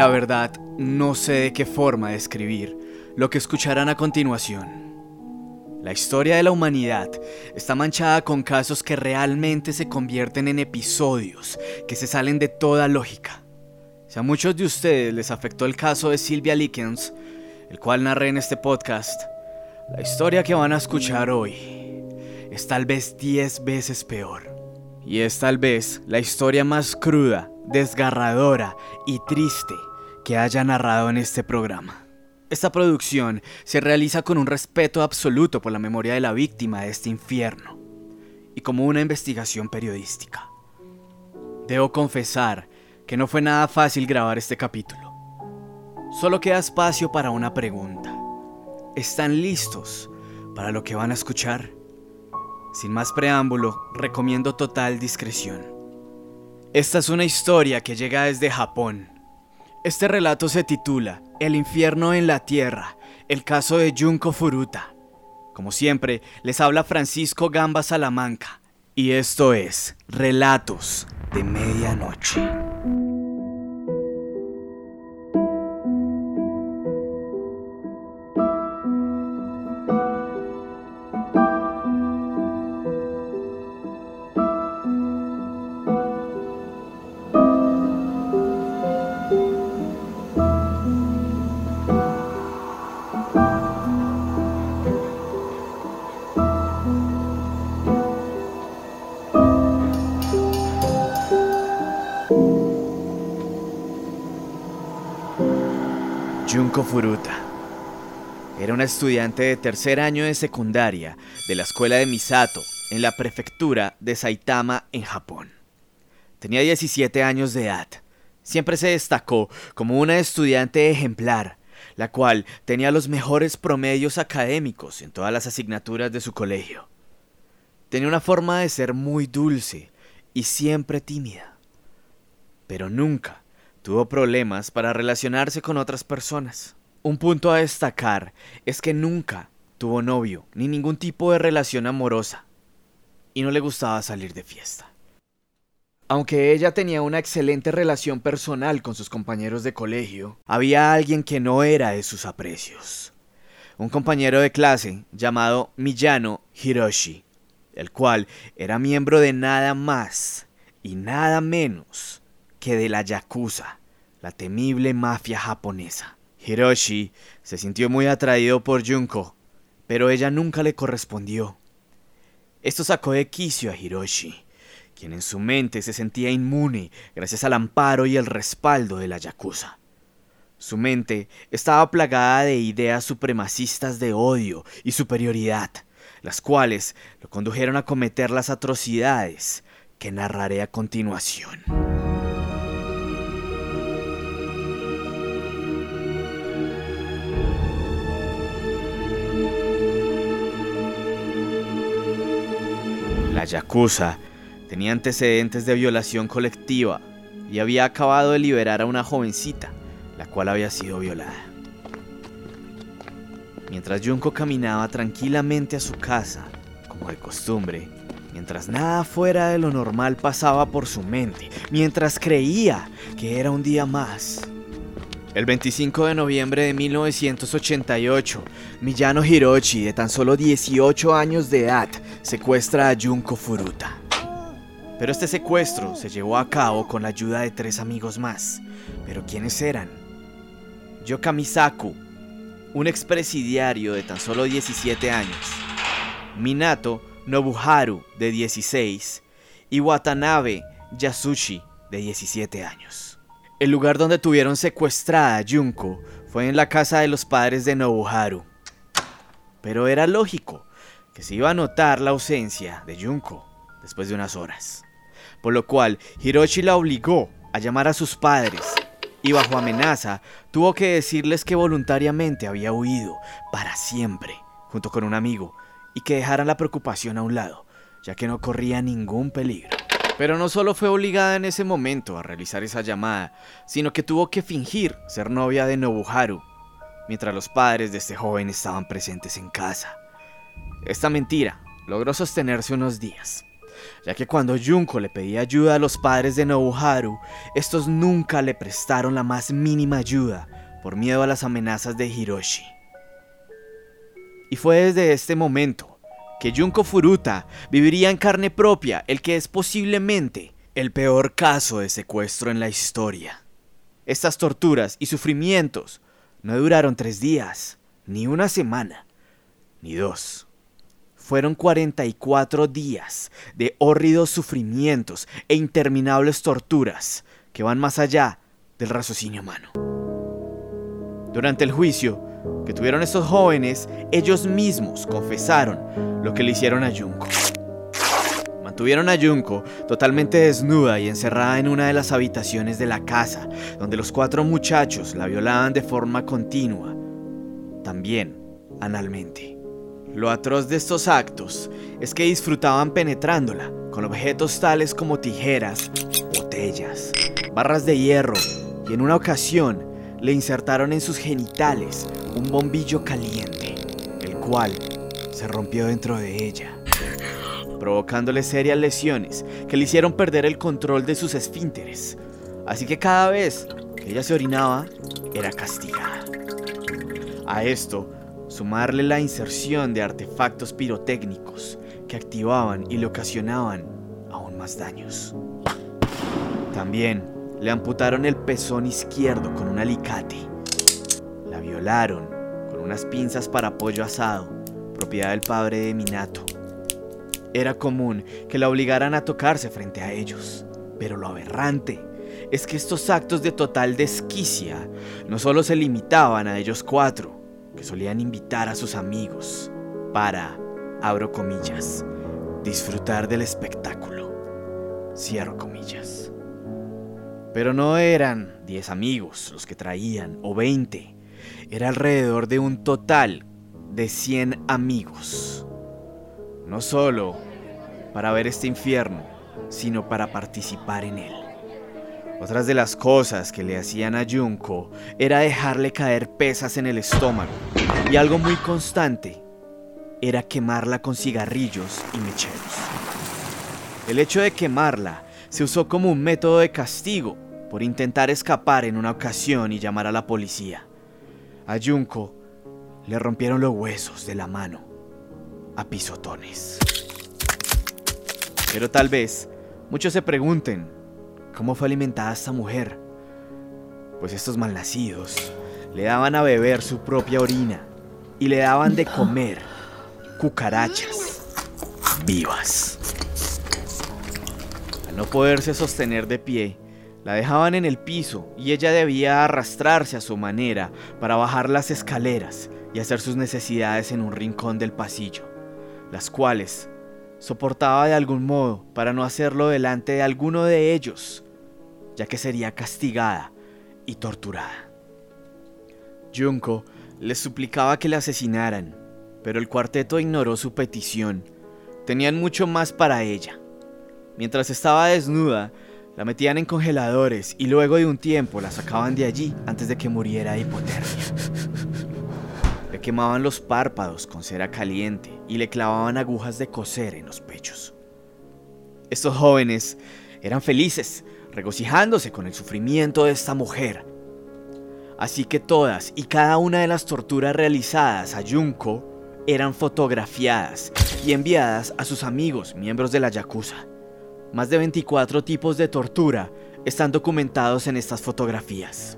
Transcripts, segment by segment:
La verdad, no sé de qué forma describir lo que escucharán a continuación. La historia de la humanidad está manchada con casos que realmente se convierten en episodios que se salen de toda lógica. Si a muchos de ustedes les afectó el caso de Sylvia Likens, el cual narré en este podcast, la historia que van a escuchar hoy es tal vez 10 veces peor. Y es tal vez la historia más cruda, desgarradora y triste que haya narrado en este programa. Esta producción se realiza con un respeto absoluto por la memoria de la víctima de este infierno y como una investigación periodística. Debo confesar que no fue nada fácil grabar este capítulo. Solo queda espacio para una pregunta. ¿Están listos para lo que van a escuchar? Sin más preámbulo, recomiendo total discreción. Esta es una historia que llega desde Japón. Este relato se titula El infierno en la tierra, el caso de Junko Furuta. Como siempre, les habla Francisco Gamba Salamanca. Y esto es Relatos de Medianoche. Junko Furuta. Era una estudiante de tercer año de secundaria de la escuela de Misato, en la prefectura de Saitama, en Japón. Tenía 17 años de edad. Siempre se destacó como una estudiante ejemplar, la cual tenía los mejores promedios académicos en todas las asignaturas de su colegio. Tenía una forma de ser muy dulce y siempre tímida. Pero nunca tuvo problemas para relacionarse con otras personas. Un punto a destacar es que nunca tuvo novio ni ningún tipo de relación amorosa y no le gustaba salir de fiesta. Aunque ella tenía una excelente relación personal con sus compañeros de colegio, había alguien que no era de sus aprecios. Un compañero de clase llamado Miyano Hiroshi, el cual era miembro de nada más y nada menos que de la Yakuza, la temible mafia japonesa. Hiroshi se sintió muy atraído por Junko, pero ella nunca le correspondió. Esto sacó de quicio a Hiroshi, quien en su mente se sentía inmune gracias al amparo y el respaldo de la Yakuza. Su mente estaba plagada de ideas supremacistas de odio y superioridad, las cuales lo condujeron a cometer las atrocidades que narraré a continuación. La Yakuza tenía antecedentes de violación colectiva y había acabado de liberar a una jovencita, la cual había sido violada. Mientras Junko caminaba tranquilamente a su casa, como de costumbre, mientras nada fuera de lo normal pasaba por su mente, mientras creía que era un día más. El 25 de noviembre de 1988, Miyano Hiroshi, de tan solo 18 años de edad, secuestra a Junko Furuta. Pero este secuestro se llevó a cabo con la ayuda de tres amigos más. ¿Pero quiénes eran? Yoka Misaku, un expresidiario de tan solo 17 años. Minato Nobuharu, de 16. Y Watanabe Yasushi, de 17 años. El lugar donde tuvieron secuestrada a Junko fue en la casa de los padres de Nobuharu. Pero era lógico se iba a notar la ausencia de Junko después de unas horas. Por lo cual Hiroshi la obligó a llamar a sus padres y bajo amenaza tuvo que decirles que voluntariamente había huido para siempre junto con un amigo y que dejaran la preocupación a un lado, ya que no corría ningún peligro. Pero no solo fue obligada en ese momento a realizar esa llamada, sino que tuvo que fingir ser novia de Nobuharu, mientras los padres de este joven estaban presentes en casa. Esta mentira logró sostenerse unos días, ya que cuando Junko le pedía ayuda a los padres de Nobuharu, estos nunca le prestaron la más mínima ayuda por miedo a las amenazas de Hiroshi. Y fue desde este momento que Junko Furuta viviría en carne propia el que es posiblemente el peor caso de secuestro en la historia. Estas torturas y sufrimientos no duraron tres días, ni una semana, ni dos. Fueron 44 días de hórridos sufrimientos e interminables torturas que van más allá del raciocinio humano. Durante el juicio que tuvieron estos jóvenes, ellos mismos confesaron lo que le hicieron a Junko. Mantuvieron a Junko totalmente desnuda y encerrada en una de las habitaciones de la casa, donde los cuatro muchachos la violaban de forma continua, también analmente. Lo atroz de estos actos es que disfrutaban penetrándola con objetos tales como tijeras, botellas, barras de hierro y en una ocasión le insertaron en sus genitales un bombillo caliente, el cual se rompió dentro de ella, provocándole serias lesiones que le hicieron perder el control de sus esfínteres. Así que cada vez que ella se orinaba, era castigada. A esto, sumarle la inserción de artefactos pirotécnicos que activaban y le ocasionaban aún más daños. También le amputaron el pezón izquierdo con un alicate. La violaron con unas pinzas para pollo asado, propiedad del padre de Minato. Era común que la obligaran a tocarse frente a ellos, pero lo aberrante es que estos actos de total desquicia no solo se limitaban a ellos cuatro, que solían invitar a sus amigos para, abro comillas, disfrutar del espectáculo, cierro comillas. Pero no eran 10 amigos los que traían, o 20, era alrededor de un total de 100 amigos. No solo para ver este infierno, sino para participar en él. Otras de las cosas que le hacían a Junko era dejarle caer pesas en el estómago y algo muy constante era quemarla con cigarrillos y mecheros. El hecho de quemarla se usó como un método de castigo por intentar escapar en una ocasión y llamar a la policía. A Junko le rompieron los huesos de la mano a pisotones. Pero tal vez muchos se pregunten ¿Cómo fue alimentada esta mujer? Pues estos malnacidos le daban a beber su propia orina y le daban de comer cucarachas vivas. Al no poderse sostener de pie, la dejaban en el piso y ella debía arrastrarse a su manera para bajar las escaleras y hacer sus necesidades en un rincón del pasillo, las cuales soportaba de algún modo para no hacerlo delante de alguno de ellos, ya que sería castigada y torturada. Junko les suplicaba que la asesinaran, pero el cuarteto ignoró su petición. Tenían mucho más para ella. Mientras estaba desnuda, la metían en congeladores y luego de un tiempo la sacaban de allí antes de que muriera de hipotermia. Quemaban los párpados con cera caliente y le clavaban agujas de coser en los pechos. Estos jóvenes eran felices, regocijándose con el sufrimiento de esta mujer. Así que todas y cada una de las torturas realizadas a Junko eran fotografiadas y enviadas a sus amigos, miembros de la Yakuza. Más de 24 tipos de tortura están documentados en estas fotografías.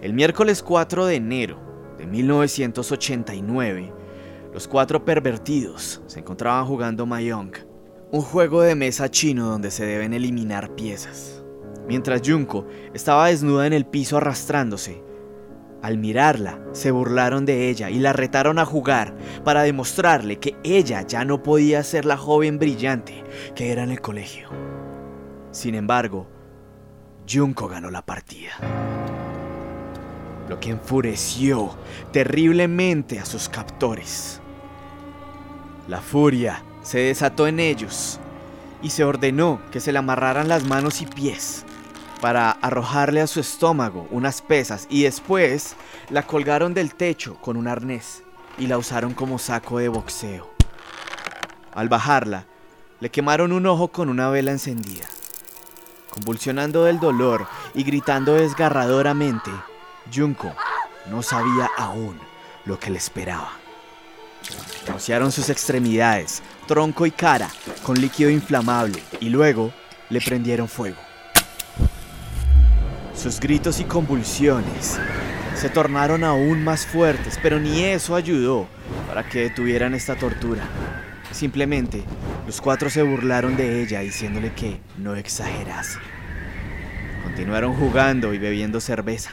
El miércoles 4 de enero de 1989, los cuatro pervertidos se encontraban jugando Mayong un juego de mesa chino donde se deben eliminar piezas. Mientras Junko estaba desnuda en el piso arrastrándose, al mirarla, se burlaron de ella y la retaron a jugar para demostrarle que ella ya no podía ser la joven brillante que era en el colegio. Sin embargo, Junko ganó la partida. Lo que enfureció terriblemente a sus captores. La furia se desató en ellos y se ordenó que se le amarraran las manos y pies para arrojarle a su estómago unas pesas y después la colgaron del techo con un arnés y la usaron como saco de boxeo. Al bajarla, Le quemaron un ojo con una vela encendida. Convulsionando del dolor y gritando desgarradoramente, Junko no sabía aún lo que le esperaba. Rociaron sus extremidades, tronco y cara con líquido inflamable y luego le prendieron fuego. Sus gritos y convulsiones se tornaron aún más fuertes, pero ni eso ayudó para que detuvieran esta tortura. Simplemente, los cuatro se burlaron de ella diciéndole que no exagerase. Continuaron jugando y bebiendo cerveza.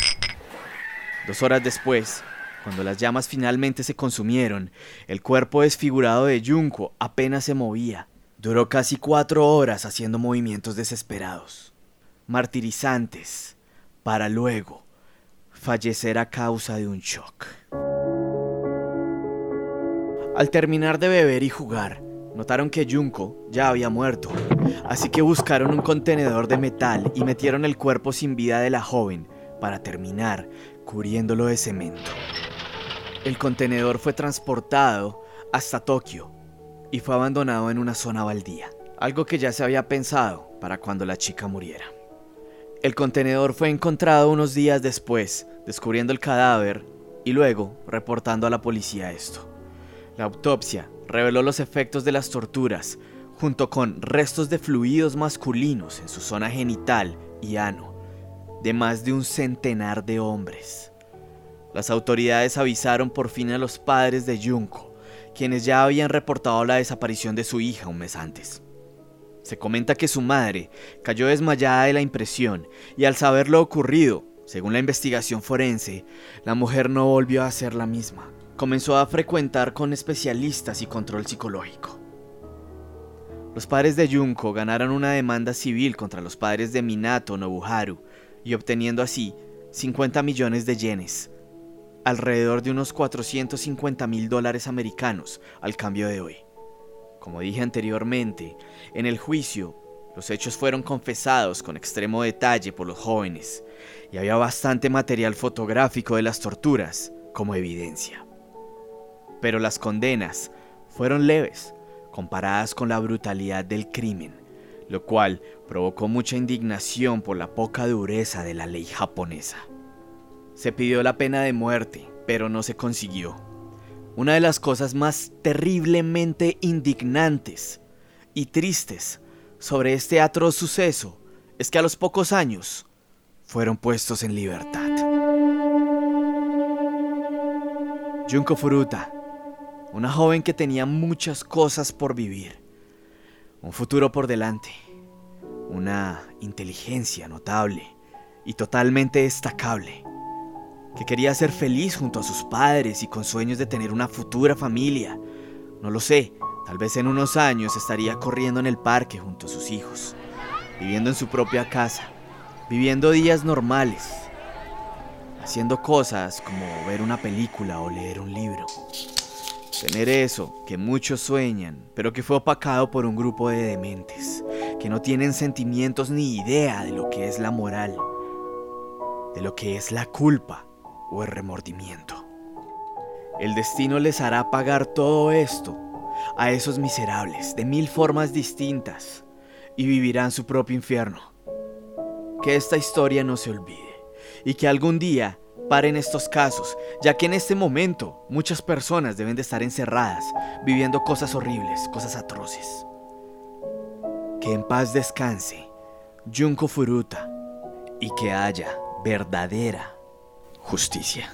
Dos horas después, cuando las llamas finalmente se consumieron, el cuerpo desfigurado de Junko apenas se movía. Duró casi cuatro horas haciendo movimientos desesperados, martirizantes, para luego fallecer a causa de un shock. Al terminar de beber y jugar, notaron que Junko ya había muerto, así que buscaron un contenedor de metal y metieron el cuerpo sin vida de la joven para terminar cubriéndolo de cemento. El contenedor fue transportado hasta Tokio y fue abandonado en una zona baldía, algo que ya se había pensado para cuando la chica muriera. El contenedor fue encontrado unos días después, descubriendo el cadáver y luego reportando a la policía esto. La autopsia reveló los efectos de las torturas, junto con restos de fluidos masculinos en su zona genital y ano, de más de un centenar de hombres. Las autoridades avisaron por fin a los padres de Junko, quienes ya habían reportado la desaparición de su hija un mes antes. Se comenta que su madre cayó desmayada de la impresión y al saber lo ocurrido, según la investigación forense, la mujer no volvió a ser la misma. Comenzó a frecuentar con especialistas y control psicológico. Los padres de Junko ganaron una demanda civil contra los padres de Minato Nobuharu y obteniendo así 50 millones de yenes, alrededor de unos 450 mil dólares americanos al cambio de hoy. Como dije anteriormente, en el juicio, los hechos fueron confesados con extremo detalle por los jóvenes y había bastante material fotográfico de las torturas como evidencia. Pero las condenas fueron leves comparadas con la brutalidad del crimen, lo cual provocó mucha indignación por la poca dureza de la ley japonesa. Se pidió la pena de muerte, pero no se consiguió. Una de las cosas más terriblemente indignantes y tristes sobre este atroz suceso es que a los pocos años fueron puestos en libertad. Junko Furuta, una joven que tenía muchas cosas por vivir, un futuro por delante, una inteligencia notable y totalmente destacable que quería ser feliz junto a sus padres y con sueños de tener una futura familia. No lo sé, tal vez en unos años estaría corriendo en el parque junto a sus hijos, viviendo en su propia casa, viviendo días normales, haciendo cosas como ver una película o leer un libro. Tener eso que muchos sueñan, pero que fue opacado por un grupo de dementes, que no tienen sentimientos ni idea de lo que es la moral, de lo que es la culpa o el remordimiento. El destino les hará pagar todo esto a esos miserables de mil formas distintas y vivirán su propio infierno. Que esta historia no se olvide y que algún día paren estos casos, ya que en este momento muchas personas deben de estar encerradas, viviendo cosas horribles, cosas atroces. Que en paz descanse Junko Furuta y que haya verdadera justicia.